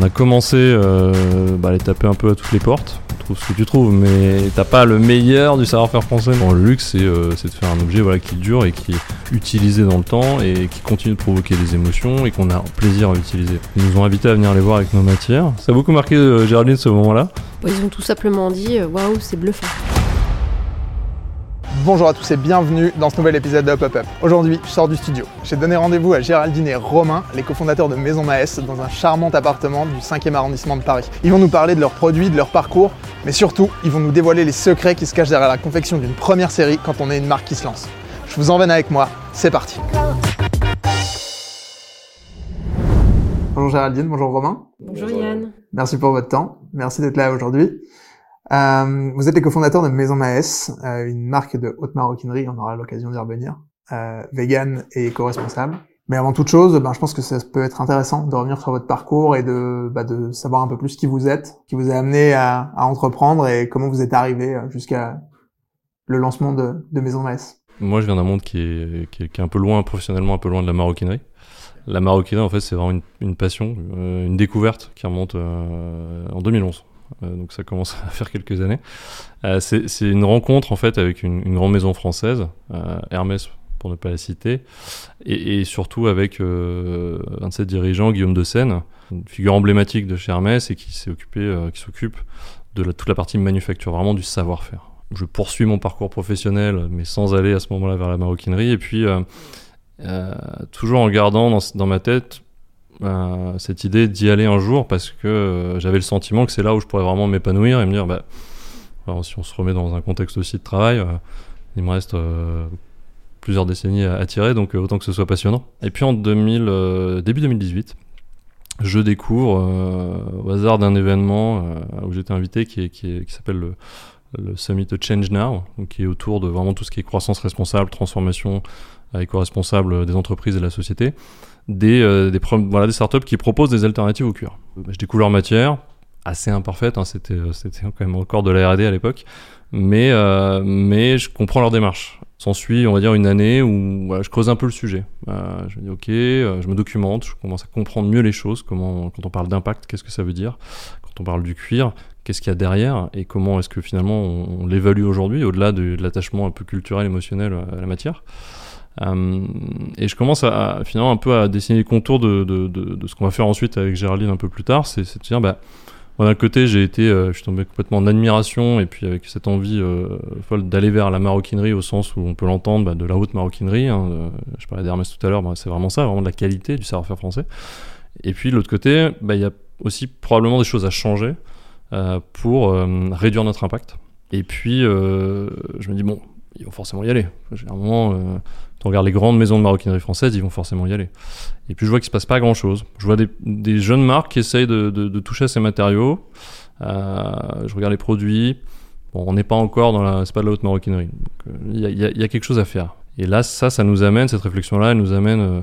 on a commencé euh, bah, à les taper un peu à toutes les portes. Trouve ce que tu trouves, mais t'as pas le meilleur du savoir-faire français. Bon, le luxe, c'est euh, c'est de faire un objet qui dure et qui est utilisé dans le temps et qui continue de provoquer des émotions et qu'on a plaisir à utiliser. Ils nous ont invités à venir les voir avec nos matières. Ça a beaucoup marqué euh, Géraldine ce moment-là. Bon, ils ont tout simplement dit waouh, c'est bluffant. Bonjour à tous et bienvenue dans ce nouvel épisode de Hop Hop Up. Aujourd'hui, je sors du studio. J'ai donné rendez-vous à Géraldine et Romain, les cofondateurs de Maison Maes, dans un charmant appartement du 5e arrondissement de Paris. Ils vont nous parler de leurs produits, de leur parcours, mais surtout, ils vont nous dévoiler les secrets qui se cachent derrière la confection d'une première série quand on est une marque qui se lance. Je vous emmène avec moi, c'est parti. Bonjour Géraldine, bonjour Romain. Bonjour Yann. Merci pour votre temps. Merci d'être là aujourd'hui. Euh, vous êtes les cofondateurs de Maison Maes, euh, une marque de haute maroquinerie, on aura l'occasion d'y revenir, euh, vegan et éco-responsable. Mais avant toute chose, ben, je pense que ça peut être intéressant de revenir sur votre parcours et de, bah, de savoir un peu plus qui vous êtes, qui vous a amené à, à entreprendre et comment vous êtes arrivé euh, jusqu'à le lancement de, de Maison Maes. Moi, je viens d'un monde qui est, qui, est, qui est un peu loin, professionnellement, un peu loin de la maroquinerie. La maroquinerie, en fait, c'est vraiment une, une passion, euh, une découverte qui remonte euh, en 2011. Euh, donc ça commence à faire quelques années. Euh, c'est une rencontre en fait avec une, grande maison française, euh, Hermès pour ne pas la citer, et, surtout avec un de ses dirigeants, Guillaume de Seine, une figure emblématique de chez Hermès et qui s'est s'occupe de toute la partie manufacture, vraiment du savoir-faire. Je poursuis mon parcours professionnel, mais sans aller à ce moment-là vers la maroquinerie, et puis toujours en gardant dans ma tête cette idée d'y aller un jour parce que euh, j'avais le sentiment que c'est là où je pourrais vraiment m'épanouir et me dire bah si on se remet dans un contexte aussi de travail euh, il me reste euh, plusieurs décennies à, tirer donc autant que ce soit passionnant. Et puis en 2000 euh, début 2018 je découvre au hasard d'un événement où j'étais invité qui s'appelle le, le Summit Change Now donc qui est autour de vraiment tout ce qui est croissance responsable transformation euh, éco-responsable des entreprises et de la société des, euh, des, voilà, des startups qui proposent des alternatives au cuir. Je découvre leur matière, assez imparfaite, hein, c'était, c'était quand même encore de la R&D à l'époque, mais, euh, mais je comprends leur démarche. S'ensuit, on va dire, une année où voilà, je creuse un peu le sujet. Euh, je me dis, ok, euh, je me documente, je commence à comprendre mieux les choses, comment, quand on parle d'impact, qu'est-ce que ça veut dire? Quand on parle du cuir, qu'est-ce qu'il y a derrière? Et comment est-ce que finalement on, on l'évalue aujourd'hui, au-delà de, de l'attachement un peu culturel, émotionnel à la matière? Euh, et je commence finalement un peu à dessiner les contours de, ce qu'on va faire ensuite avec Géraldine un peu plus tard. C'est de dire, bah, d'un côté, j'ai été, euh, je suis tombé complètement en admiration et puis avec cette envie euh, folle d'aller vers la maroquinerie au sens où on peut l'entendre, bah, de la haute maroquinerie. Hein, je parlais d'Hermès tout à l'heure, bah, c'est vraiment ça, vraiment de la qualité du savoir-faire français. Et puis de l'autre côté, il y a aussi probablement des choses à changer pour réduire notre impact. Et puis, je me dis, bon, ils vont forcément y aller. Généralement, euh, tu regardes les grandes maisons de maroquinerie françaises, ils vont forcément y aller. Et puis je vois qu'il se passe pas grand-chose. Je vois des, des, jeunes marques qui essayent de, de, de toucher à ces matériaux. Euh, je regarde les produits. Bon, on n'est pas encore dans la... C'est pas de la haute maroquinerie. Il y, y, y, a quelque chose à faire. Et là, ça, ça nous amène, cette réflexion-là, elle nous amène euh,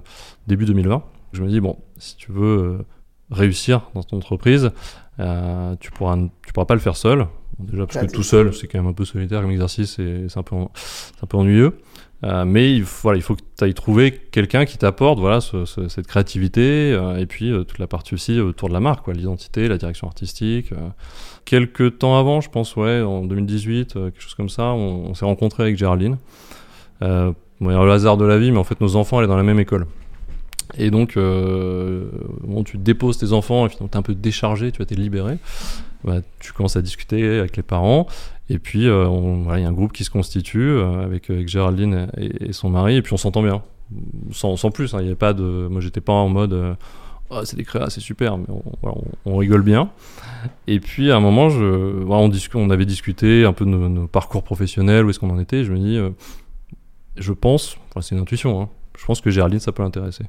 début 2020. Je me dis, bon, si tu veux euh, réussir dans ton entreprise, euh, tu pourras, tu pourras pas le faire seul. Déjà parce que tout seul, c'est quand même un peu solitaire comme exercice et c'est un peu, c'est un peu ennuyeux. Euh, mais il voilà, il faut que tu ailles trouver quelqu'un qui t'apporte voilà, ce, ce, cette créativité euh, et puis euh, toute la partie aussi autour de la marque, l'identité, la direction artistique. Quelques temps avant, je pense, ouais, en 2018, euh, quelque chose comme ça, on, s'est rencontré avec Géraldine. Bon, le hasard de la vie, mais en fait, nos enfants allaient dans la même école. Et donc, bon, tu déposes tes enfants et finalement, tu es un peu déchargé, tu vas t'es libéré. Bah, tu commences à discuter avec les parents. Et puis, il euh, voilà, y a un groupe qui se constitue euh, avec, avec, Géraldine et, son mari. Et puis, on s'entend bien. Sans, plus. Il hein, avait pas de. Moi, j'étais pas en mode. Euh, oh, c'est des créas, c'est super. Mais on, rigole bien. Et puis, à un moment, on, avait discuté un peu de nos, parcours professionnels, où est-ce qu'on en était. je me dis. je pense. C'est une intuition. Hein, je pense que Géraldine, ça peut l'intéresser.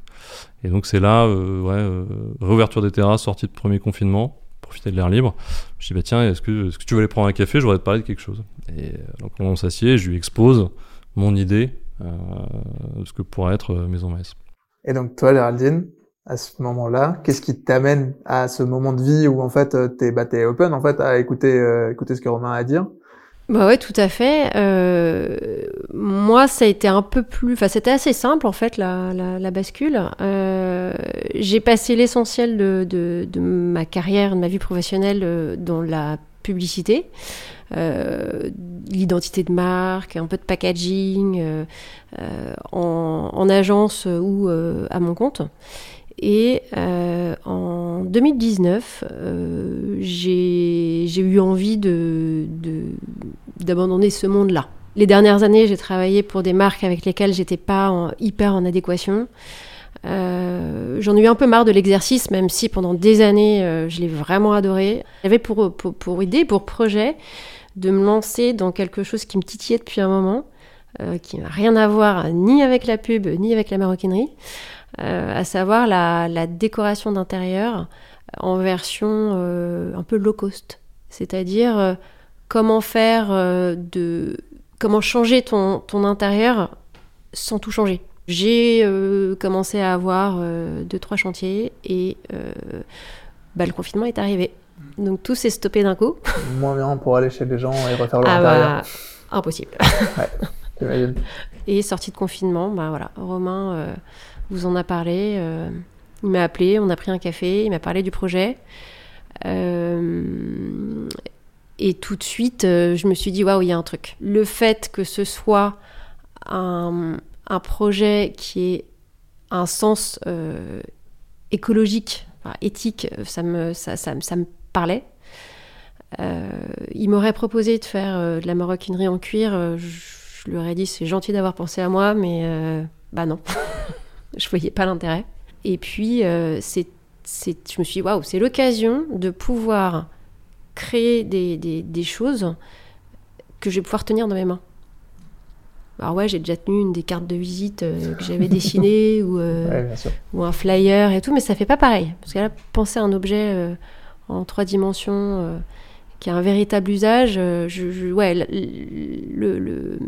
Et donc, c'est là, euh, euh, réouverture des terrasses, sortie de premier confinement, profiter de l'air libre. Je dis, bah tiens, est-ce que, tu veux aller prendre un café? Je voudrais te parler de quelque chose. Et donc, on s'assied, je lui expose mon idée euh, de ce que pourrait être euh, Maison Maes. Et donc, toi, Géraldine, à ce moment-là, qu'est-ce qui t'amène à ce moment de vie où, en fait, t'es bah, es open, en fait, à écouter, euh, écouter ce que Romain a à dire? Bah ouais, tout à fait. Euh, moi, ça a été un peu plus. Enfin, c'était assez simple en fait la, la, la bascule. Euh, j'ai passé l'essentiel de, de, de, ma carrière, de ma vie professionnelle euh, dans la publicité, l'identité de marque, un peu de packaging, en, agence ou à mon compte. Et euh, en 2019, euh, j'ai eu envie d'abandonner de, ce monde-là. Les dernières années, j'ai travaillé pour des marques avec lesquelles j'étais pas hyper en adéquation. Euh, J'en ai eu un peu marre de l'exercice, même si pendant des années, je l'ai vraiment adoré. J'avais pour, idée, pour projet, de me lancer dans quelque chose qui me titillait depuis un moment, qui n'a rien à voir ni avec la pub, ni avec la maroquinerie. Euh, à savoir la, la décoration d'intérieur en version euh, un peu low cost. C'est-à-dire euh, comment faire de. comment changer ton, ton intérieur sans tout changer. J'ai commencé à avoir deux, trois chantiers et bah, le confinement est arrivé. Donc tout s'est stoppé d'un coup. Moins bien pour aller chez les gens et refaire leur ah intérieur. Bah, impossible. ouais, et sortie de confinement, bah voilà, Romain euh, vous en a parlé. Euh, il m'a appelé, on a pris un café, il m'a parlé du projet. Euh, et tout de suite, je me suis dit, waouh, il y a un truc. Le fait que ce soit un, projet qui ait un sens écologique, éthique, ça me, ça, ça, ça me parlait. Euh, il m'aurait proposé de faire euh, de la maroquinerie en cuir. Euh, je, je, lui aurais dit c'est gentil d'avoir pensé à moi, mais bah non, je voyais pas l'intérêt. Et puis c'est, c'est, je me suis dit waouh, c'est l'occasion de pouvoir créer des, des, des, choses que je vais pouvoir tenir dans mes mains. Alors ouais, j'ai déjà tenu une des cartes de visite que j'avais dessinées ou, ouais, ou un flyer et tout, mais ça fait pas pareil. Parce que là, penser à un objet en trois dimensions qui a un véritable usage. Euh, je, je, ouais, le, le,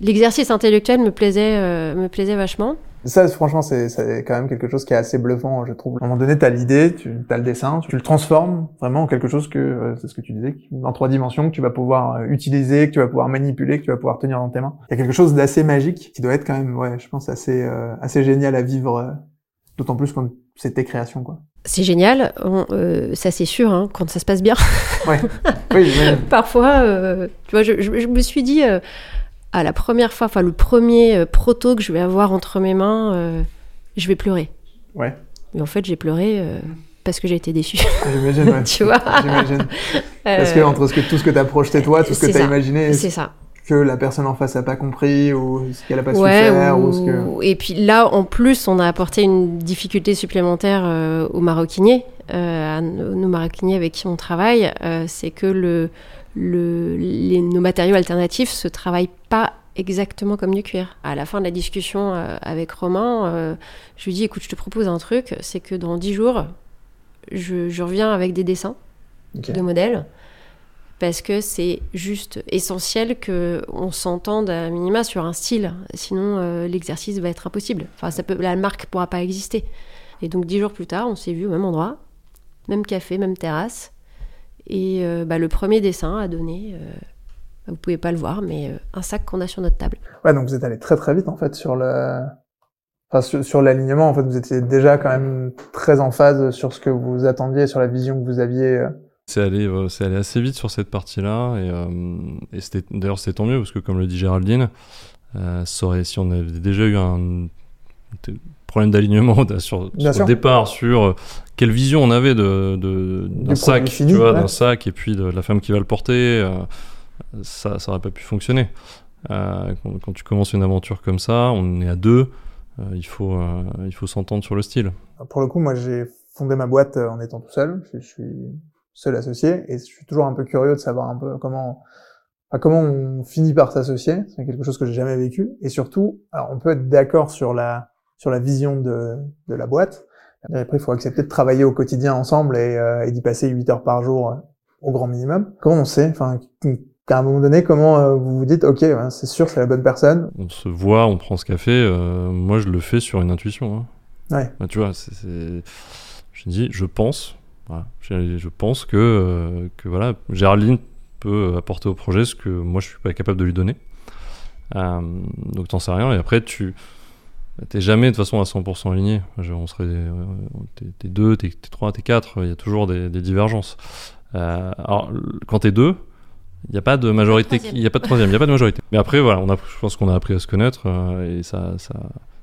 l'exercice intellectuel me plaisait, euh, me plaisait vachement. Ça, franchement, c'est, c'est quand même quelque chose qui est assez bluffant, je trouve. À un moment donné, tu as l'idée, tu as le dessin, tu le transformes vraiment en quelque chose que, euh, c'est ce que tu disais, en trois dimensions, que tu vas pouvoir euh, utiliser, que tu vas pouvoir manipuler, que tu vas pouvoir tenir dans tes mains. Il y a quelque chose d'assez magique qui doit être quand même, ouais, je pense, assez, euh, assez génial à vivre, d'autant plus quand c'est tes créations, quoi. C'est génial, on, euh, ça c'est sûr, hein, quand ça se passe bien. Ouais. Oui. Parfois, euh, tu vois, je, je, je, me suis dit, euh, à la première fois, enfin le premier euh, proto que je vais avoir entre mes mains, euh, je vais pleurer. Ouais. Mais en fait, j'ai pleuré parce que j'ai été déçue. J'imagine, ouais. tu vois J'imagine. Parce que entre ce que, tout ce que tu as projeté toi, tout ce que tu as imaginé. C'est ça que la personne en face a pas compris ou ce qu'elle a pas ouais, su faire ou... ou... ce que et puis là en plus on a apporté une difficulté supplémentaire euh, aux maroquiniers euh, à nos maroquiniers avec qui on travaille euh, c'est que le, le les, nos matériaux alternatifs se travaillent pas exactement comme du cuir. À la fin de la discussion euh, avec Romain, euh, je lui dis écoute, je te propose un truc, c'est que dans 10 jours, je, je reviens avec des dessins okay. de modèles parce que c'est juste essentiel qu'on s'entende à minima sur un style, sinon euh, l'exercice va être impossible. Enfin, ça peut, la marque pourra pas exister. Et donc dix jours plus tard, on s'est vu au même endroit, même café, même terrasse, et euh, bah, le premier dessin a donné, euh, vous pouvez pas le voir, mais euh, un sac qu'on a sur notre table. Ouais, donc vous êtes allé très très vite en fait sur le, enfin sur, sur l'alignement. En fait, vous étiez déjà quand même très en phase sur ce que vous attendiez, sur la vision que vous aviez c'est allé, euh, c'est allé assez vite sur cette partie-là. Et, euh, et c'était, d'ailleurs, c'est tant mieux parce que, comme le dit Géraldine, euh, ça aurait, si on avait déjà eu un problème d'alignement sur, sur le départ, sur quelle vision on avait de, de d'un sac, fini, tu vois, ouais. d'un sac, et puis de la femme qui va le porter, euh, ça, ça aurait pas pu fonctionner. Euh, quand, quand, tu commences une aventure comme ça, on est à deux, il faut, il faut s'entendre sur le style. Pour le coup, moi, j'ai fondé ma boîte en étant tout seul. Je, je suis seul associé et je suis toujours un peu curieux de savoir un peu comment enfin, comment on finit par s'associer c'est quelque chose que j'ai jamais vécu et surtout alors on peut être d'accord sur la sur la vision de, de la boîte après il faut accepter de travailler au quotidien ensemble et, euh, et d'y passer 8 heures par jour euh, au grand minimum comment on sait enfin à un moment donné, comment euh, vous vous dites, ok, ben, c'est sûr, c'est la bonne personne. On se voit, on prend ce café. Euh, moi, je le fais sur une intuition. Hein. Ouais. Bah, tu vois, c'est, je dis, je pense, voilà. Je, je, pense que, euh, que voilà, Géraldine peut apporter au projet ce que moi je suis pas capable de lui donner. Euh, donc t'en sais rien. Et après, tu t'es jamais de toute façon à 100% aligné. Je- on serait, euh, t'es, t'es deux, t'es, t'es trois, t'es quatre. Il y a toujours des, des divergences. Euh, alors quand t'es deux, il n'y a pas de majorité. troisième. Il n'y a pas de troisième. Il n'y a pas de majorité. Mais après, voilà, on a, je pense qu'on a appris à se connaître euh, et ça, ça,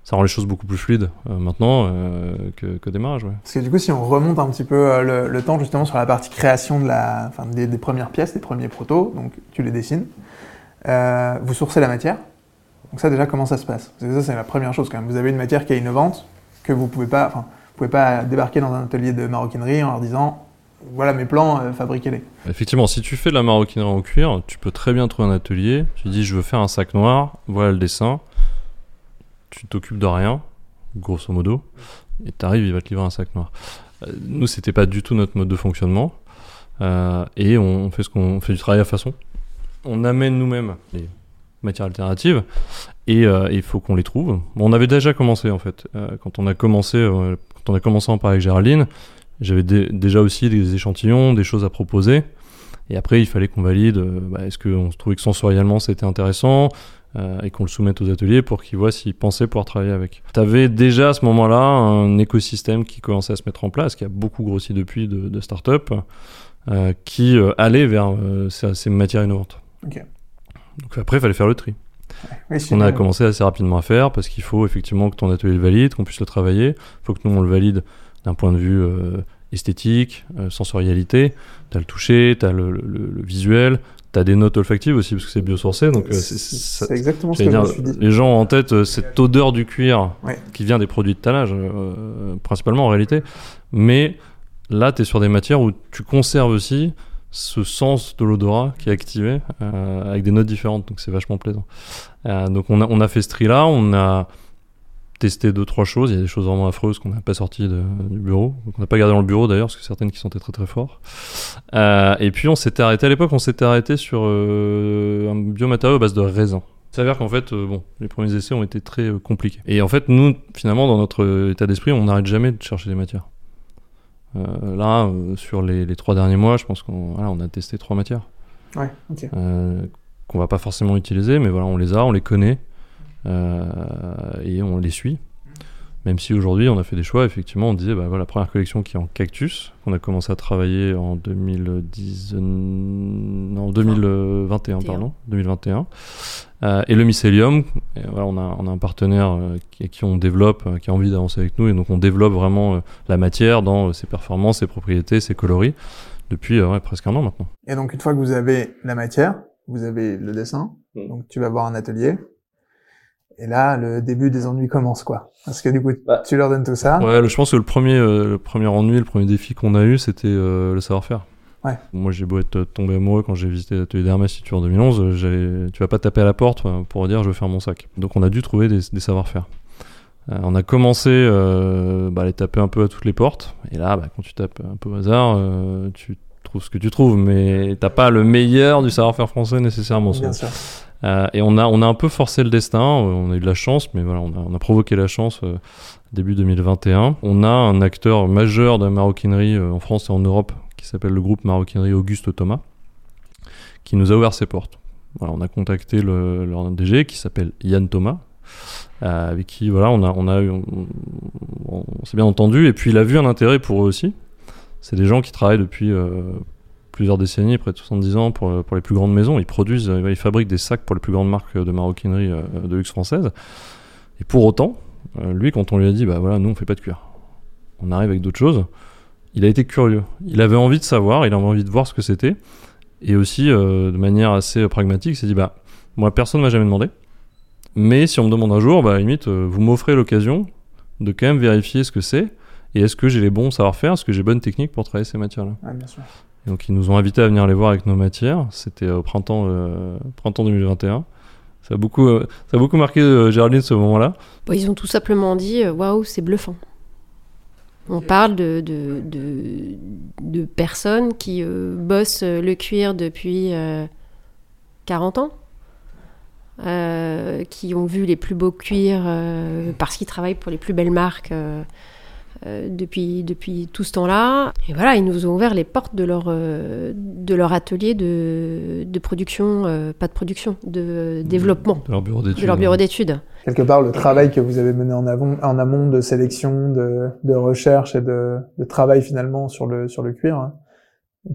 ça rend les choses beaucoup plus fluides euh, maintenant euh, que, que démarrage. Ouais. Parce que du coup, si on remonte un petit peu euh, le, le temps justement sur la partie création de la, enfin, des, des premières pièces, des premiers protos, donc tu les dessines, euh, vous sourcez la matière. Donc ça déjà, comment ça se passe? Parce que ça, c'est la première chose quand même. Vous avez une matière qui est innovante, que vous pouvez pouvez pas débarquer dans un atelier de maroquinerie en leur disant, voilà mes plans, euh, fabriquez-les. Effectivement, si tu fais de la maroquinerie en cuir, tu peux très bien trouver un atelier. Tu dis, je veux faire un sac noir, voilà le dessin. Tu t'occupes de rien, grosso modo, et t'arrives, il va te livrer un sac noir. Euh, Nous, c'était pas du tout notre mode de fonctionnement, Euh, et on fait ce qu'on on fait du travail à façon. On amène nous-mêmes matières alternatives, et euh, il faut qu'on les trouve. On avait déjà commencé en fait. Euh, quand on a commencé, euh, quand on a commencé en parler avec Géraldine, j'avais dé- déjà aussi des échantillons, des choses à proposer. Et après, il fallait qu'on valide. bah, Est-ce qu'on se trouvait que sensoriellement c'était intéressant et qu'on le soumette aux ateliers pour qu'ils voient s'ils pensaient pouvoir travailler avec. Tu avais déjà à ce moment-là un écosystème qui commençait à se mettre en place, qui a beaucoup grossi depuis de, de start-up, qui allait vers ces, matières innovantes. Ok. Donc après, il fallait faire le tri. Oui, qu'on a commencé assez rapidement à faire parce qu'il faut effectivement que ton atelier le valide, qu'on puisse le travailler. Il faut que nous on le valide d'un point de vue euh, esthétique, euh, sensorialité. Tu as le toucher, tu as le, le- le visuel, tu as des notes olfactives aussi parce que c'est biosourcé. Donc euh, c'est- exactement ce que je dire, me suis dit. les gens ont en tête cette odeur du cuir Ouais. qui vient des produits de tannage, euh, principalement en réalité. Mais là, tu es sur des matières où tu conserves aussi ce sens de l'odorat qui est activé euh, avec des notes différentes, donc c'est vachement plaisant. Euh, donc on a, on a fait ce tri-là, on a testé deux trois choses, il y a des choses vraiment affreuses qu'on n'a pas sorties du bureau, donc on n'a pas gardé dans le bureau d'ailleurs, parce que certaines qui sentaient très très fort. Euh, et puis on s'était arrêté, à l'époque on s'était arrêté sur un biomatériau à base de raisin. Il s'avère qu'en fait, bon, les premiers essais ont été très compliqués. Et en fait, nous, finalement, dans notre état d'esprit, on n'arrête jamais de chercher des matières. Euh, là, euh, sur les, les trois derniers mois, je pense qu'on voilà, on a testé trois matières Ouais, ok. euh, qu'on va pas forcément utiliser, mais voilà, on les a, on les connaît et on les suit. Même si aujourd'hui on a fait des choix, effectivement, on disait, bah voilà, la première collection qui est en cactus, qu'on a commencé à travailler en 2010, euh, non, 2021, pardon, 2021, euh, et le mycélium, et voilà, on a, on a un partenaire euh, qui, qui on développe, euh, qui a envie d'avancer avec nous, et donc on développe vraiment la matière dans ses performances, ses propriétés, ses coloris, depuis ouais, presque un an maintenant. Et donc, une fois que vous avez la matière, vous avez le dessin, Mm. donc tu vas voir un atelier. Et là, le début des ennuis commence, quoi. Parce que du coup, Bah. tu leur donnes tout ça. Ouais, je pense que le premier, le premier ennui, le premier défi qu'on a eu, c'était le savoir-faire. Ouais. Moi, j'ai beau être tombé amoureux quand j'ai visité l'atelier d'Hermès en 2011, euh, tu vas pas taper à la porte euh, pour dire je veux faire mon sac. Donc, on a dû trouver des, des savoir-faire. Euh, on a commencé euh, bah, à les taper un peu à toutes les portes. Et là, bah, quand tu tapes un peu au hasard, euh, tu trouves ce que tu trouves, mais t'as pas le meilleur du savoir-faire français nécessairement. Bien sûr. Et on a, on a un peu forcé le destin, on a eu de la chance, mais voilà, on a, on a provoqué la chance début 2021. On a un acteur majeur de la maroquinerie en France et en Europe qui s'appelle le groupe Maroquinerie Auguste Thomas, qui nous a ouvert ses portes. Voilà, on a contacté le, leur DG qui s'appelle Yann Thomas, euh, avec qui voilà, on, a, on, a on, s'est bien entendu, et puis il a vu un intérêt pour eux aussi. C'est des gens qui travaillent depuis euh, plusieurs décennies, près de 70 ans, pour, pour les plus grandes maisons. Ils produisent, euh, ils fabriquent des sacs pour les plus grandes marques de maroquinerie de luxe française. Et pour autant, lui, quand on lui a dit, bah voilà, nous on fait pas de cuir, on arrive avec d'autres choses, il a été curieux. Il avait envie de savoir, il avait envie de voir ce que c'était. Et aussi, euh, de manière assez pragmatique, il s'est dit, bah, moi personne m'a jamais demandé. Mais si on me demande un jour, bah, limite, euh, vous m'offrez l'occasion de quand même vérifier ce que c'est. Et est-ce que j'ai les bons savoir-faire Est-ce que j'ai bonne technique pour travailler ces matières-là bien sûr. et donc ils nous ont invités à venir les voir avec nos matières. C'était au printemps, euh, printemps 2021. Ça a beaucoup, euh, ça a beaucoup marqué euh, Géraldine ce moment-là. Bon, ils ont tout simplement dit euh, waouh, c'est bluffant. On parle de, de, personnes qui euh, bossent euh, le cuir depuis euh, 40 ans, euh, qui ont vu les plus beaux cuirs parce qu'ils travaillent pour les plus belles marques depuis, depuis tout ce temps-là. Et voilà, ils nous ont ouvert les portes de leur, euh, de leur atelier de, de production, euh, pas de production, de développement, De leur bureau d'études. de leur bureau d'études. Quelque part, le travail que vous avez mené en, avant, en amont de sélection, de, de recherche et de, de travail finalement sur le, sur le cuir, hein,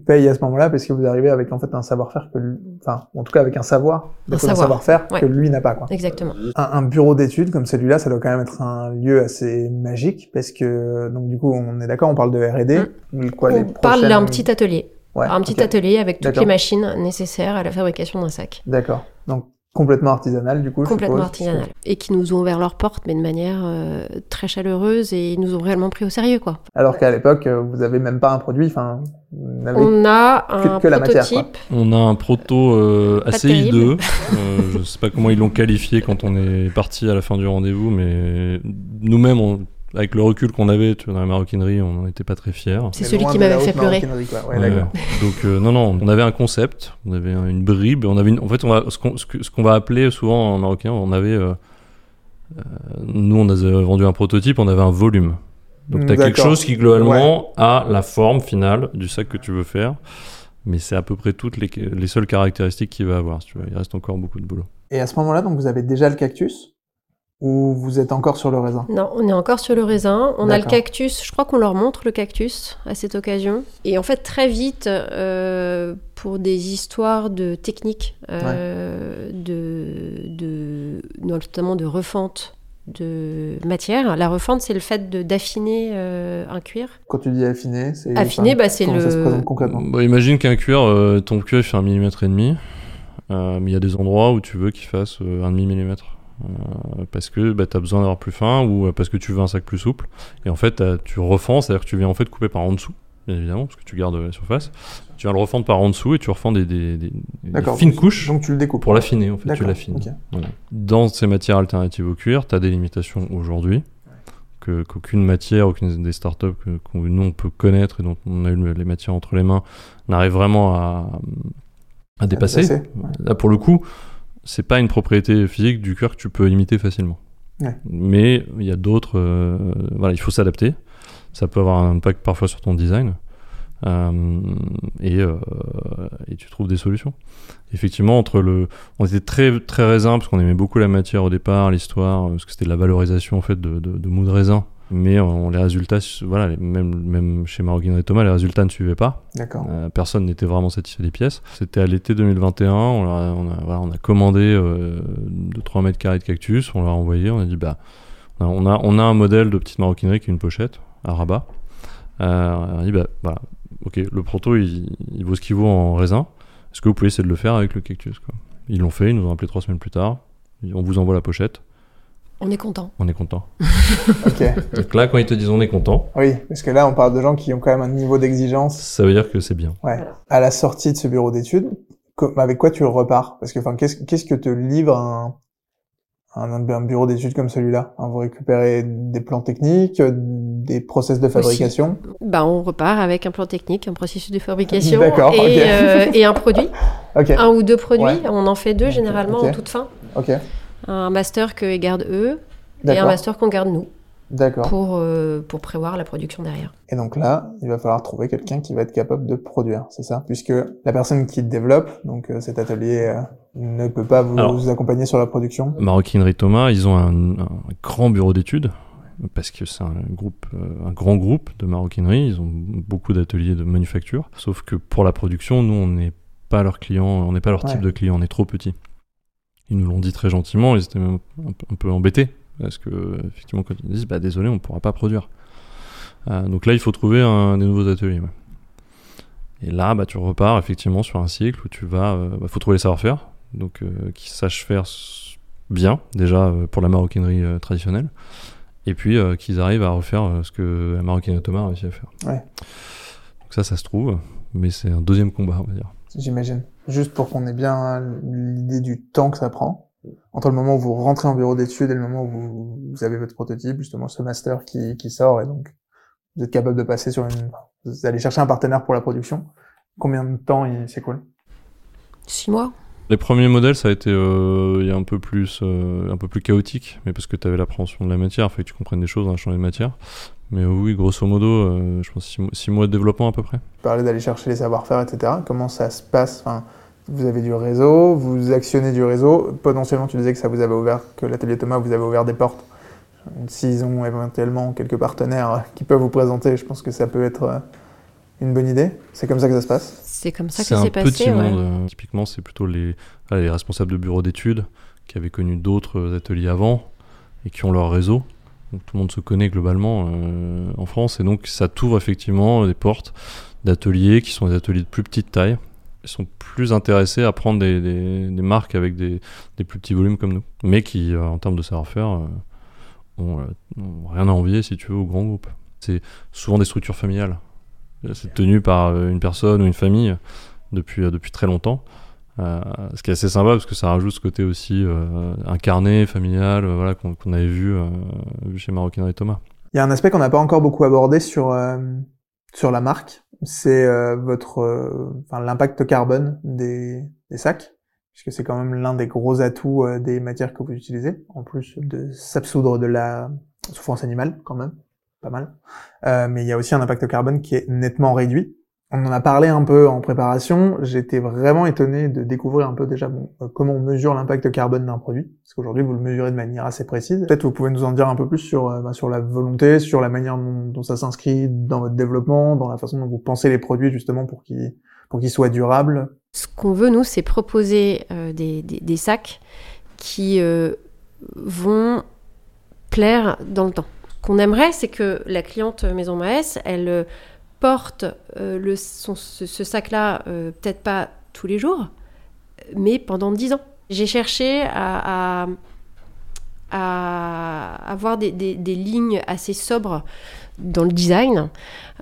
paye à ce moment-là parce que vous arrivez avec en fait un savoir-faire que, lui- enfin, en tout cas avec un savoir, Un un savoir, savoir-faire ouais. que lui n'a pas, quoi. Exactement. Un, un bureau d'études comme celui-là, ça doit quand même être un lieu assez magique parce que, donc du coup, on est d'accord, on parle de R&D. Quoi, les On parle prochaines- d'un petit atelier. Ouais, un petit atelier avec toutes les machines nécessaires à la fabrication d'un sac. D'accord. Donc complètement artisanal du coup. je Complètement artisanal. Et qui nous ont ouvert leurs portes, mais de manière euh, très chaleureuse et ils nous ont réellement pris au sérieux, quoi. Alors qu'à l'époque, euh, vous avez même pas un produit. Enfin, n'avez On a que- un que la matière, prototype. On a un proto euh, terrible. hideux. Euh, je sais pas comment ils l'ont qualifié quand on est parti à la fin du rendez-vous, mais nous-mêmes, on- avec le recul qu'on avait tu vois, dans la maroquinerie, on n'en était pas très fiers. C'est celui qui m'avait fait pleurer. Ouais, Ouais. Donc euh, non, non, on avait un concept, on avait un- une bribe, on avait une- en fait, on va, ce qu'on va appeler souvent en marocain, on avait, euh, euh, nous on a vendu un prototype, on avait un volume. Donc tu as quelque chose qui globalement a la forme finale du sac que tu veux faire, mais c'est à peu près toutes les, les seules caractéristiques qu'il va avoir. Si tu veux. Il reste encore beaucoup de boulot. Et à ce moment-là, donc vous avez déjà le cactus? Ou vous êtes encore sur le raisin? Non, on est encore sur le raisin. On a le cactus. Je crois qu'on leur montre le cactus à cette occasion. Et en fait, très vite, euh, pour des histoires de technique, euh, de, de, notamment de refente de matière. La refente, c'est le fait de- d'affiner euh, un cuir. Quand tu dis affiner, c'est Affiner, enfin, bah, c'est comment ça se le- présente concrètement? Bah, imagine qu'un cuir, euh, ton cuir il fait un millimètre et demi, euh, mais il y a des endroits où tu veux qu'il fasse euh, un demi millimètre. Euh, parce que bah, tu as besoin d'avoir plus fin ou euh, parce que tu veux un sac plus souple. Et en fait, tu refends, c'est-à-dire que tu viens en fait couper par en dessous, bien évidemment, parce que tu gardes euh, la surface. Tu viens le refendre par en dessous et tu refends des, des, des- des D'accord. fines couches Donc tu le découpes. pour l'affiner, en fait. Tu D'accord, l'affines. ok. Voilà. Dans ces matières alternatives au cuir, tu as des limitations aujourd'hui qu'aucune matière, aucune des startups que nous on peut connaître et dont on a eu le- les matières entre les mains n'arrive vraiment à, à dépasser. dépasser, ouais. Là pour le coup, c'est pas une propriété physique du cuir que tu peux imiter facilement. Ouais. Mais il y a d'autres. euh, voilà, il faut s'adapter. Ça peut avoir un impact parfois sur ton design. Euh, et, euh, et tu trouves des solutions. Effectivement, entre le, on était très très raisin parce qu'on aimait beaucoup la matière au départ, l'histoire, parce que c'était de la valorisation en fait de, de, de mou de raisin. Mais on, les résultats, voilà, les- même même chez Maroquinerie Thomas, les résultats ne suivaient pas. D'accord. Euh, personne n'était vraiment satisfait des pièces. C'était à l'été 2021. On, leur a, on, a, voilà, on a commandé euh, 2-3 mètres carrés de cactus. On leur a envoyé. On a dit bah, on a, on a, on a un modèle de petite maroquinerie qui est une pochette à rabat. Euh, on a dit bah, voilà, ok, le proto il, il vaut ce qu'il vaut en raisin. Est-ce que vous pouvez essayer de le faire avec le cactus quoi Ils l'ont fait. Ils nous ont appelé trois semaines plus tard. On vous envoie la pochette. On est content. On est content. Ok. Donc là, quand ils te disent on est content, Oui, parce que là, on parle de gens qui ont quand même un niveau d'exigence. ça veut dire que c'est bien. Ouais. À la sortie de ce bureau d'études, avec quoi tu repars? Parce que, enfin, qu'est-ce qu'est-ce que te livre un, un, un bureau d'études comme celui-là? Vous récupérez des plans techniques, des process de fabrication? Bah, on repart avec un plan technique, un processus de fabrication D'accord, et, euh, et un produit. Ok. Un ou deux produits. Ouais. On en fait deux généralement en toute fin. Ok. Un master que gardent eux et un master qu'on garde nous D'accord. pour, euh, pour prévoir la production derrière. Et donc là, il va falloir trouver quelqu'un qui va être capable de produire, c'est ça? Puisque la personne qui développe, donc euh, cet atelier, euh, ne peut pas vous, Alors. accompagner sur la production? Maroquinerie Thomas, ils ont un, un grand bureau d'études parce que c'est un groupe, euh, un grand groupe de maroquinerie. Ils ont beaucoup d'ateliers de manufacture. Sauf que pour la production, nous, on n'est pas leur client, on n'est pas leur type de client, on est trop petit. Ils nous l'ont dit très gentiment. Ils étaient même un, peu- embêtés parce que effectivement, quand ils disent, bah désolé, on ne pourra pas produire. Euh, donc là, il faut trouver un, des nouveaux ateliers. ouais. Et là, bah, tu repars effectivement sur un cycle où tu vas, euh, bah, faut trouver les savoir-faire, donc euh, qui sachent faire bien déjà euh, pour la maroquinerie traditionnelle, et puis qu'ils arrivent à refaire ce que la maroquinerie Thomas a réussi à faire. Ouais. Donc ça, ça se trouve, mais c'est un deuxième combat, on va dire. J'imagine. Juste pour qu'on ait bien l'idée du temps que ça prend. Entre le moment où vous rentrez en bureau d'études et le moment où vous, vous avez votre prototype, justement ce master qui, qui sort, et donc vous êtes capable de passer sur une... Vous allez chercher un partenaire pour la production. Combien de temps il s'écoule? Six mois Les premiers modèles, ça a été euh, il y a un peu plus, euh, un peu plus chaotique, mais parce que tu avais l'appréhension de la matière, il fallait que tu comprennes des choses, on a changé de matière. Mais oui, grosso modo, euh, je pense 6 mois de développement à peu près. Tu parlais d'aller chercher les savoir-faire, etc. Comment ça se passe? Enfin, Vous avez du réseau, vous actionnez du réseau. Potentiellement, tu disais que ça vous avait ouvert, que l'atelier Thomas vous avait ouvert des portes. S'ils ont éventuellement quelques partenaires qui peuvent vous présenter, je pense que ça peut être euh, une bonne idée. C'est comme ça que ça se passe? C'est comme ça que ça s'est passé. C'est un petit monde. Euh, typiquement, c'est plutôt les, les responsables de bureaux d'études qui avaient connu d'autres ateliers avant et qui ont leur réseau. Donc, tout le monde se connaît globalement euh, en France et donc ça t'ouvre effectivement des portes d'ateliers qui sont des ateliers de plus petite taille. Ils sont plus intéressés à prendre des, marques avec des, plus petits volumes comme nous, mais qui, euh, en termes de savoir-faire, euh, ont, rien à envier, si tu veux, aux grands groupes. C'est souvent des structures familiales. C'est tenu par une personne ou une famille depuis très longtemps. Euh, ce qui est assez sympa parce que ça rajoute ce côté aussi euh, incarné, familial, euh, voilà, qu'on avait vu, vu chez Maroquinerie Thomas. Il y a un aspect qu'on n'a pas encore beaucoup abordé sur, sur la marque, c'est votre l'impact carbone des, des sacs, puisque c'est quand même l'un des gros atouts des matières que vous utilisez, en plus de s'absoudre de la souffrance animale quand même, pas mal. mais il y a aussi un impact carbone qui est nettement réduit on en a parlé un peu en préparation. J'étais vraiment étonné de découvrir un peu déjà euh, comment on mesure l'impact carbone d'un produit, parce qu'aujourd'hui vous le mesurez de manière assez précise. Peut-être vous pouvez nous en dire un peu plus sur euh, bah, sur la volonté, sur la manière dont, ça s'inscrit dans votre développement, dans la façon dont vous pensez les produits justement pour qu'ils pour qu'ils soient durables. Ce qu'on veut nous, c'est proposer euh, des, des, sacs qui vont plaire dans le temps. Qu'on aimerait, c'est que la cliente Maison Maes, elle porte euh, le, ce, sac-là, euh, peut-être pas tous les jours, mais pendant dix ans. J'ai cherché à, à, avoir des, des, lignes assez sobres dans le design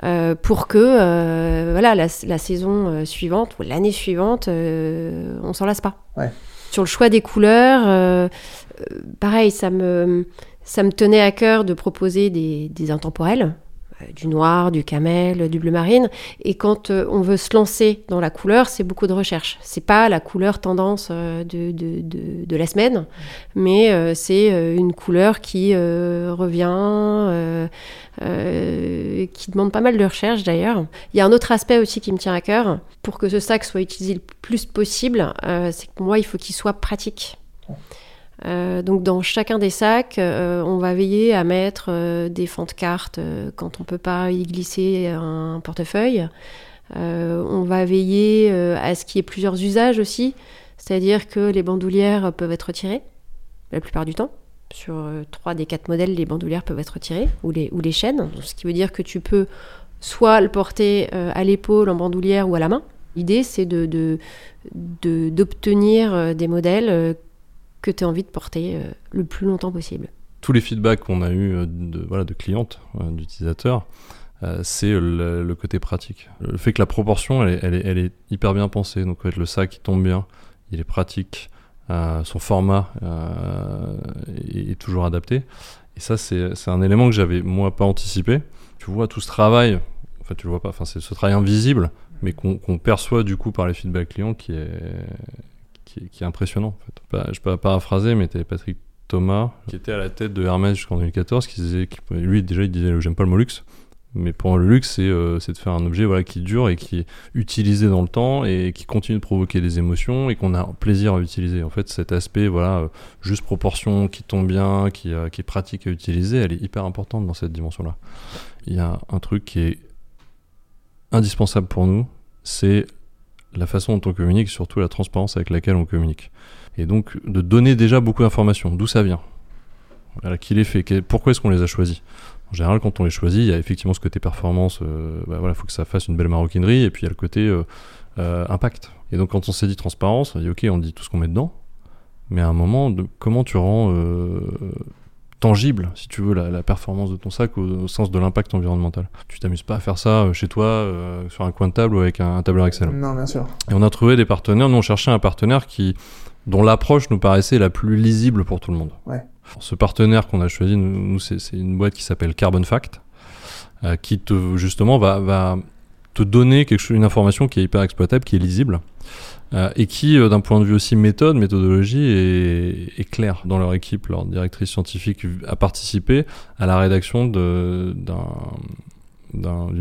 euh, pour que voilà, la, la saison suivante ou l'année suivante, on s'en lasse pas. Sur le choix des couleurs, pareil, ça me, ça me tenait à cœur de proposer des, des intemporels. Euh, du noir, du camel, du bleu marine. Et quand euh, on veut se lancer dans la couleur, c'est beaucoup de recherche. C'est pas la couleur tendance euh, de, de, de, de, la semaine, mais c'est une couleur qui revient, qui demande pas mal de recherche d'ailleurs. Il y a un autre aspect aussi qui me tient à cœur. Pour que ce sac soit utilisé le plus possible, c'est que moi, il faut qu'il soit pratique. Euh, donc dans chacun des sacs, euh, on va veiller à mettre euh, des fonds de cartes quand on peut pas y glisser un portefeuille. on va veiller à ce qu'il y ait plusieurs usages aussi, c'est-à-dire que les bandoulières peuvent être tirées la plupart du temps. Sur trois des quatre modèles, les bandoulières peuvent être tirées ou les, chaînes, ce qui veut dire que tu peux soit le porter à l'épaule en bandoulière ou à la main. L'idée, c'est de, d'obtenir de, des modèles que tu as envie de porter euh, le plus longtemps possible. Tous les feedbacks qu'on a eu euh, de, voilà, de clientes, euh, d'utilisateurs, c'est le, côté pratique. Le fait que la proportion, elle est, hyper bien pensée. Donc, le sac, il tombe bien, il est pratique, son format est, toujours adapté. Et ça, c'est un élément que j'avais, moi, pas anticipé. Tu vois tout ce travail, enfin, tu le vois pas, enfin, c'est ce travail invisible, mais qu'on perçoit du coup par les feedbacks clients qui est, qui, est impressionnant. En fait. Bah, je peux paraphraser, mais tu Patrick Thomas qui était à la tête de Hermès jusqu'en 2014, qui disait, lui déjà il disait j'aime pas le mot luxe, mais pour le luxe euh, c'est de faire un objet qui dure et qui est utilisé dans le temps et qui continue de provoquer des émotions et qu'on a plaisir à utiliser. En fait cet aspect euh, juste proportion qui tombe bien, qui, euh, qui est pratique à utiliser, elle est hyper importante dans cette dimension là. Il y a un truc qui est indispensable pour nous, c'est la façon dont on communique, surtout la transparence avec laquelle on communique. Et donc de donner déjà beaucoup d'informations, d'où ça vient, qui les fait, pourquoi est-ce qu'on les a choisis? En général, quand on les choisit, il y a effectivement ce côté performance, euh, bah voilà, faut que ça fasse une belle maroquinerie, et puis il y a le côté euh, euh, impact. Et donc quand on s'est dit transparence, on dit ok, on dit tout ce qu'on met dedans, mais à un moment, comment tu rends tangible, si tu veux, la, performance de ton sac au, sens de l'impact environnemental. Tu t'amuses pas à faire ça euh, chez toi, euh, sur un coin de table ou avec un, tableur Excel. Non, bien sûr. Et on a trouvé des partenaires, nous on cherchait un partenaire qui, dont l'approche nous paraissait la plus lisible pour tout le monde. Ouais. Ce partenaire qu'on a choisi, nous, c'est une boîte qui s'appelle Carbon Fact, euh, qui te, justement va, va te donner quelque chose, une information qui est hyper exploitable, qui est lisible. Euh, et qui, euh, d'un point de vue aussi méthode, méthodologie, est, est claire dans leur équipe. Leur directrice scientifique a participé à la rédaction d'une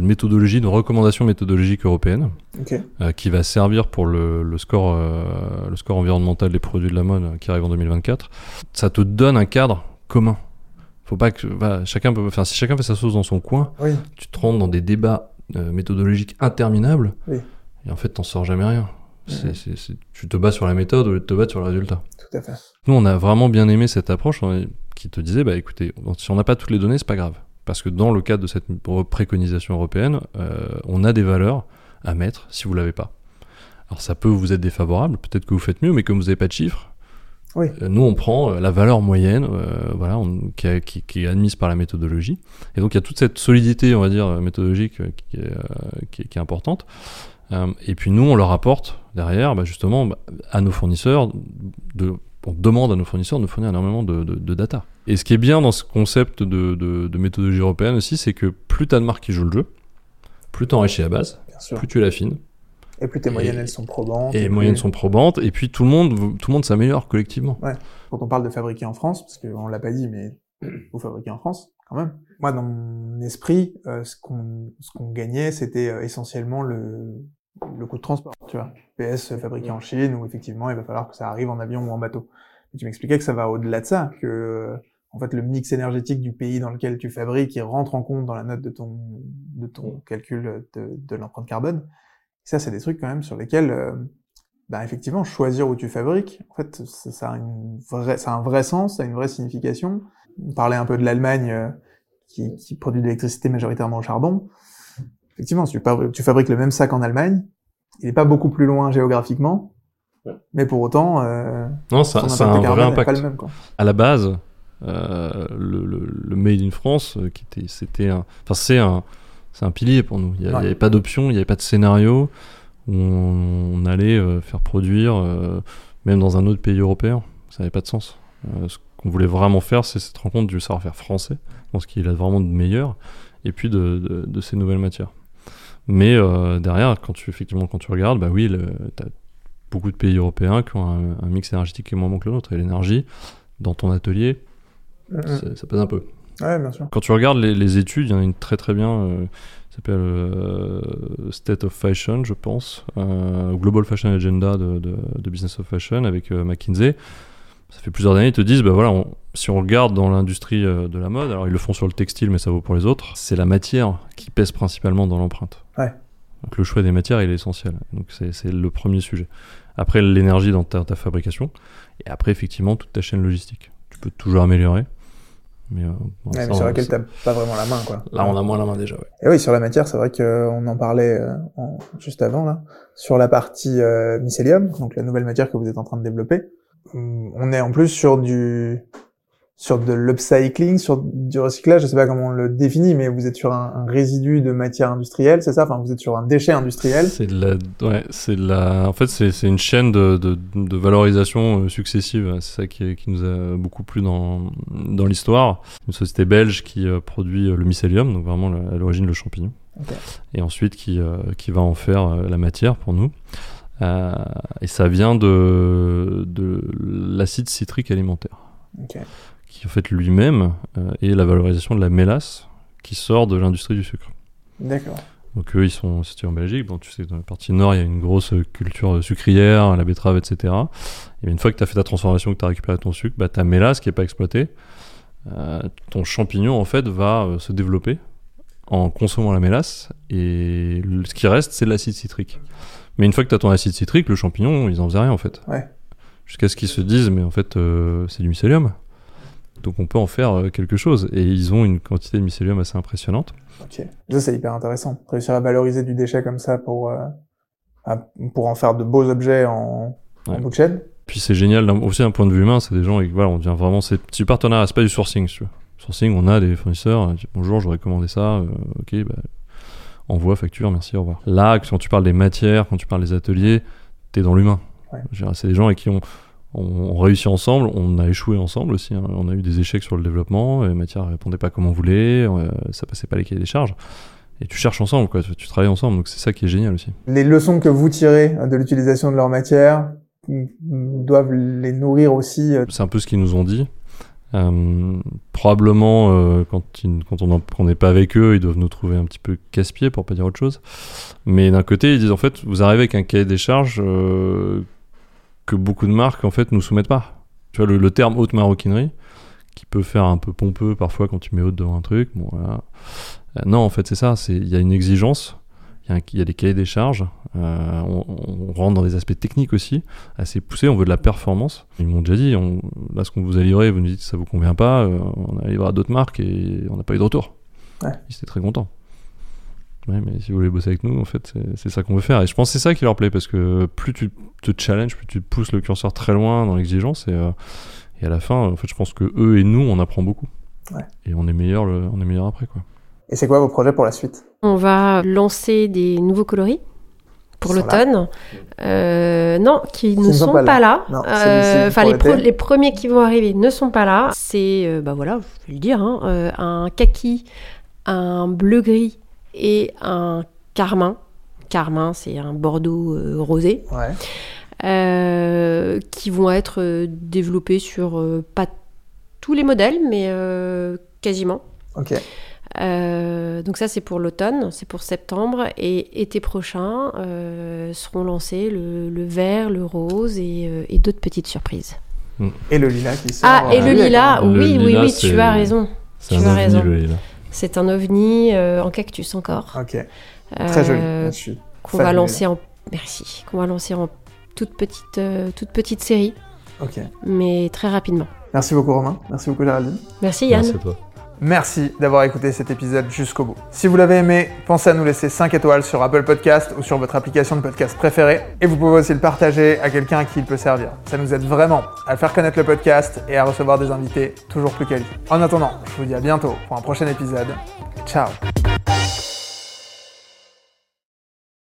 méthodologie, d'une recommandation méthodologique européenne euh, qui va servir pour le, le score, le score environnemental des produits de la mode qui arrive en 2024. Ça te donne un cadre commun. Faut pas que chacun peut. Si chacun fait sa sauce dans son coin, Oui. tu te rentres dans des débats méthodologiques interminables Oui. et en fait t'en sors jamais rien. Tu te bats sur la méthode au lieu de te battre sur le résultat. Tout à fait. Nous, on a vraiment bien aimé cette approche est- qui te disait, bah écoutez, si on n'a pas toutes les données, c'est pas grave. Parce que dans le cadre de cette préconisation européenne, euh, on a des valeurs à mettre si vous l'avez pas. Alors ça peut vous être défavorable, peut-être que vous faites mieux, mais comme vous n'avez pas de chiffres, Oui. euh, nous on prend euh, la valeur moyenne, euh, voilà, on- qui, a- qui- qui est admise par la méthodologie. Et donc il y a toute cette solidité, on va dire, méthodologique est, euh, qui est importante. Euh, et puis nous, on leur apporte derrière, bah, justement, bah, à nos fournisseurs, de, on demande à nos fournisseurs de nous fournir énormément de, de- de data. Et ce qui est bien dans ce concept de, de- de méthodologie européenne aussi, c'est que plus tu as de marques qui jouent le jeu, plus tu enrichis la base, plus tu l'affines, Et plus tes Et- moyennes, elles sont probantes. et les plus- moyennes sont probantes, et puis tout le monde, tout le monde s'améliore collectivement. Quand on parle de fabriquer en France, parce qu'on l'a pas dit, mais vous fabriquez en France, quand même. Moi, dans mon esprit, euh, ce qu'on ce qu'on gagnait, c'était euh, essentiellement le, le coût de transport, tu vois. PS fabriqué en Chine, où effectivement, il va falloir que ça arrive en avion ou en bateau. Et tu m'expliquais que ça va au-delà de ça, que en fait, le mix énergétique du pays dans lequel tu fabriques, il rentre en compte dans la note de ton de ton calcul de, de l'empreinte carbone. Ça, c'est des trucs quand même sur lesquels bah, effectivement, choisir où tu fabriques, en fait, ça, ça a, une vraie, ça a un vrai sens, ça a une vraie signification. On parlait un peu de l'Allemagne euh, qui, qui produit de l'électricité majoritairement au charbon. Effectivement, tu, fabri- tu fabriques le même sac en Allemagne, il n'est pas beaucoup plus loin géographiquement, mais pour autant, euh, Non, ça, ça a impact un vrai pas impact. le même. Quoi. à la base, euh, le, le- le Made in France, euh, qui était, c'était un, enfin c'est un, c'est un pilier pour nous. Il n'y Ouais. avait pas d'option, il n'y avait pas de scénario où on, on allait euh, faire produire, euh, même dans un autre pays européen. Ça n'avait pas de sens. Euh, ce qu'on voulait vraiment faire, c'est cette rencontre du savoir-faire français, dans ce qu'il a vraiment de meilleur, et puis de, de, de ces nouvelles matières. Mais euh, derrière, quand tu, effectivement, quand tu regardes, bah oui, tu as beaucoup de pays européens qui ont un, un mix énergétique qui est moins bon que le nôtre. Et l'énergie, dans ton atelier, Mm, mm. ça- ça pèse un peu. Ouais, bien sûr. Quand tu regardes les, les études, il y en a une très très bien, euh, s'appelle euh, State of Fashion, je pense, euh, Global Fashion Agenda de, de- de Business of Fashion avec McKinsey. Ça fait plusieurs années, ils te disent, bah voilà, on- si on regarde dans l'industrie euh, de la mode, alors ils le font sur le textile, mais ça vaut pour les autres, c'est la matière qui pèse principalement dans l'empreinte. Ouais. Donc le choix des matières, il est essentiel. Donc c'est le premier sujet. Après, l'énergie dans ta, ta fabrication, et après, effectivement, toute ta chaîne logistique. Tu peux toujours améliorer. Mais, euh, bon, Ouais, ça, mais sur laquelle t'as pas vraiment la main, quoi. Là, on a moins la main déjà, ouais. Et oui, sur la matière, c'est vrai qu'on en parlait euh, en- juste avant, là. Sur la partie euh, mycélium, donc la nouvelle matière que vous êtes en train de développer, hum, on est en plus sur du sur de l'upcycling, sur du recyclage, je sais pas comment on le définit, mais vous êtes sur un, un résidu de matière industrielle, c'est ça? Enfin, vous êtes sur un déchet industriel. C'est la, ouais, c'est la, en fait, c'est, c'est une chaîne de, de, de valorisation euh, successive. C'est ça qui, qui nous a beaucoup plu dans, dans l'histoire. Une société belge qui euh, produit euh, le mycélium, donc vraiment à l'origine le champignon. Et ensuite qui, qui va en faire la matière pour nous. Et ça vient de, de l'acide citrique alimentaire. Qui en fait lui-même euh, est la valorisation de la mélasse qui sort de l'industrie du sucre. D'accord. Donc eux, ils sont situés en Belgique. Bon, tu sais, dans la partie nord, il y a une grosse euh, culture sucrière, la betterave, etc. Et une fois que tu as fait ta transformation, que tu as récupéré ton sucre, bah, ta mélasse qui n'est pas exploitée, euh, ton champignon, en fait, va euh, se développer en consommant la mélasse. Et le- ce qui reste, c'est de l'acide citrique. Mais une fois que tu as ton acide citrique, le champignon, ils en faisaient rien, en fait. Ouais. Jusqu'à ce qu'ils se disent, mais en fait, euh, c'est du mycélium. Donc on peut en faire euh, quelque chose. Et ils ont une quantité de mycélium assez impressionnante. Ok. Ça, c'est hyper intéressant. Réussir à valoriser du déchet comme ça pour, euh, à- pour en faire de beaux objets en, Ouais. chaîne. Puis c'est génial aussi d'un point de vue humain, c'est des gens et voilà, on devient vraiment c'est du partenariat, c'est pas du sourcing, tu. Sourcing, on a des fournisseurs, bonjour, j'aurais commandé ça, euh, ok, bah, envoie, facture, merci, au revoir. Là, quand tu parles des matières, quand tu parles des ateliers, t'es dans l'humain. Ouais. C'est des gens avec qui on, on, réussit ensemble, on a échoué ensemble aussi, hein. on a eu des échecs sur le développement, les matières répondaient pas comme on voulait, euh, ça passait pas les cahiers des charges. et tu cherches ensemble, quoi. Tu, tu travailles ensemble, donc c'est ça qui est génial aussi. Les leçons que vous tirez de l'utilisation de leur matière doivent les nourrir aussi. euh, C'est un peu ce qu'ils nous ont dit. Euh, probablement, euh, quand, ils- quand on n'est pas avec eux, ils doivent nous trouver un petit peu casse-pied, pour pas dire autre chose. Mais d'un côté, ils disent en fait, vous arrivez avec un cahier des charges que beaucoup de marques en fait nous soumettent pas. Tu vois, le, le terme haute maroquinerie, qui peut faire un peu pompeux parfois quand tu mets haute devant un truc. Bon, voilà. Euh, non, en fait, c'est ça. c'est- Il y a une exigence. Il y, a y des cahiers des charges. euh, on, on rentre dans des aspects techniques aussi assez poussés. On veut de la performance. Ils m'ont déjà dit, on- là, ce qu'on vous a livré, vous nous dites ça vous convient pas. euh, on a livré à d'autres marques et on n'a pas eu de retour. Ouais. Ils étaient très contents. Ouais, mais si vous voulez bosser avec nous, en fait, c'est- ça qu'on veut faire. Et je pense que c'est ça qui leur plaît parce que plus tu te challenges, plus tu pousses le curseur très loin dans l'exigence et, euh, et à la fin, en fait, je pense que eux et nous, on apprend beaucoup. Ouais. Et on est meilleur, le- on est meilleur après, quoi. Et c'est quoi vos projets pour la suite? On va lancer des nouveaux coloris pour l'automne. Euh, non, qui ne sont sont pas pas là. Euh, Enfin, pour les, les premiers qui vont arriver ne sont pas là. C'est, euh, bah voilà, je vais le dire, hein, euh, un kaki, un bleu gris et un carmin. Carmin, c'est un bordeaux euh, rosé. Ouais. euh, qui vont être euh, développés sur euh, pas tous les modèles, mais euh, quasiment. Ok. Euh, donc ça c'est pour l'automne, c'est pour septembre et été prochain euh, seront lancés le, le vert, le rose et, euh, et d'autres petites surprises. Et le lilas qui sort. Ah et euh, le lilas, Le oui oui lilas, oui, tu as raison. Tu as raison. le lilas. C'est un ovni euh, en cactus encore. Ok. Très joli. euh, Je suis qu'on va lancer en merci, qu'on va lancer en toute petite euh, toute petite série. Ok. mais très rapidement. Merci beaucoup Romain. Merci beaucoup Géraldine. Merci Yann. Merci à toi. Merci d'avoir écouté cet épisode jusqu'au bout. Si vous l'avez aimé, pensez à nous laisser 5 étoiles sur Apple Podcast ou sur votre application de podcast préférée. Et vous pouvez aussi le partager à quelqu'un à qui il peut servir. Ça nous aide vraiment à faire connaître le podcast et à recevoir des invités toujours plus qualifiés. En attendant, je vous dis à bientôt pour un prochain épisode. Ciao